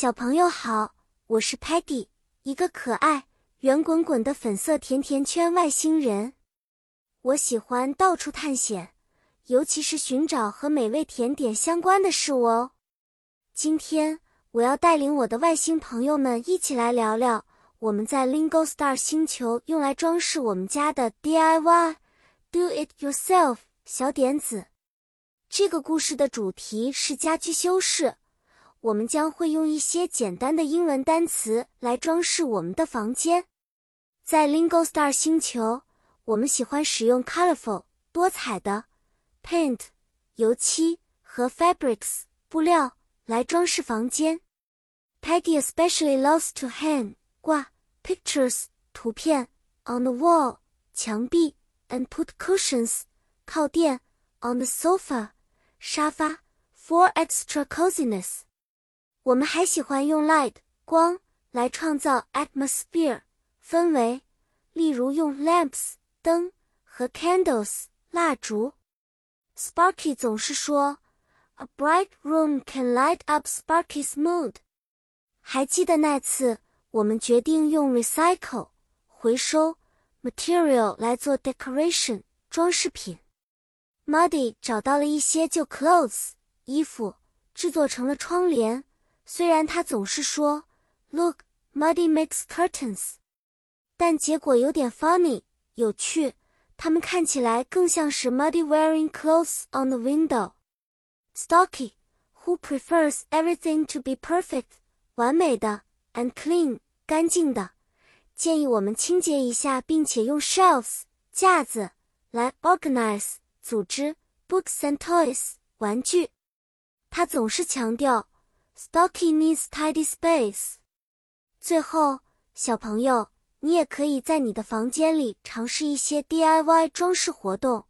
小朋友好，我是 Patty，一个可爱、圆滚滚的粉色甜甜圈外星人。我喜欢到处探险，尤其是寻找和美味甜点相关的事物哦。今天我要带领我的外星朋友们一起来聊聊我们在 Lingo Star 星球用来装饰我们家的 DIY（Do It Yourself） 小点子。这个故事的主题是家居修饰。我们将会用一些简单的英文单词来装饰我们的房间。在 Lingo Star 星球，我们喜欢使用 colorful 多彩的 paint 油漆和 fabrics 布料来装饰房间。Peggy especially loves to hang 挂 pictures 图片 on the wall 墙壁 and put cushions 靠垫 on the sofa 沙发 for extra coziness。我们还喜欢用 light 光来创造 atmosphere 氛围，例如用 lamps 灯和 candles 蜡烛。Sparky 总是说，A bright room can light up Sparky's mood。还记得那次我们决定用 recycle 回收 material 来做 decoration 装饰品。Muddy 找到了一些旧 clothes 衣服，制作成了窗帘。虽然他总是说 “Look, Muddy makes curtains”，但结果有点 funny，有趣。他们看起来更像是 Muddy wearing clothes on the window。Stocky, who prefers everything to be perfect，完美的，and clean，干净的，建议我们清洁一下，并且用 shelves 架子来 organize 组织 books and toys 玩具。他总是强调。Stocky needs tidy space。最后，小朋友，你也可以在你的房间里尝试一些 DIY 装饰活动。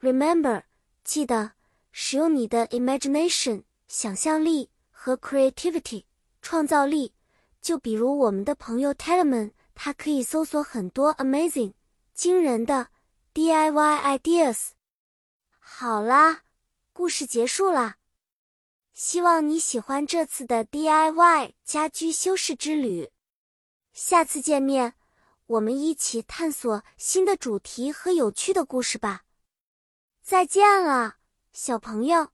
Remember，记得使用你的 imagination 想象力和 creativity 创造力。就比如我们的朋友 t e l e m a n 他可以搜索很多 amazing 惊人的 DIY ideas。好啦，故事结束啦。希望你喜欢这次的 DIY 家居修饰之旅。下次见面，我们一起探索新的主题和有趣的故事吧。再见了，小朋友。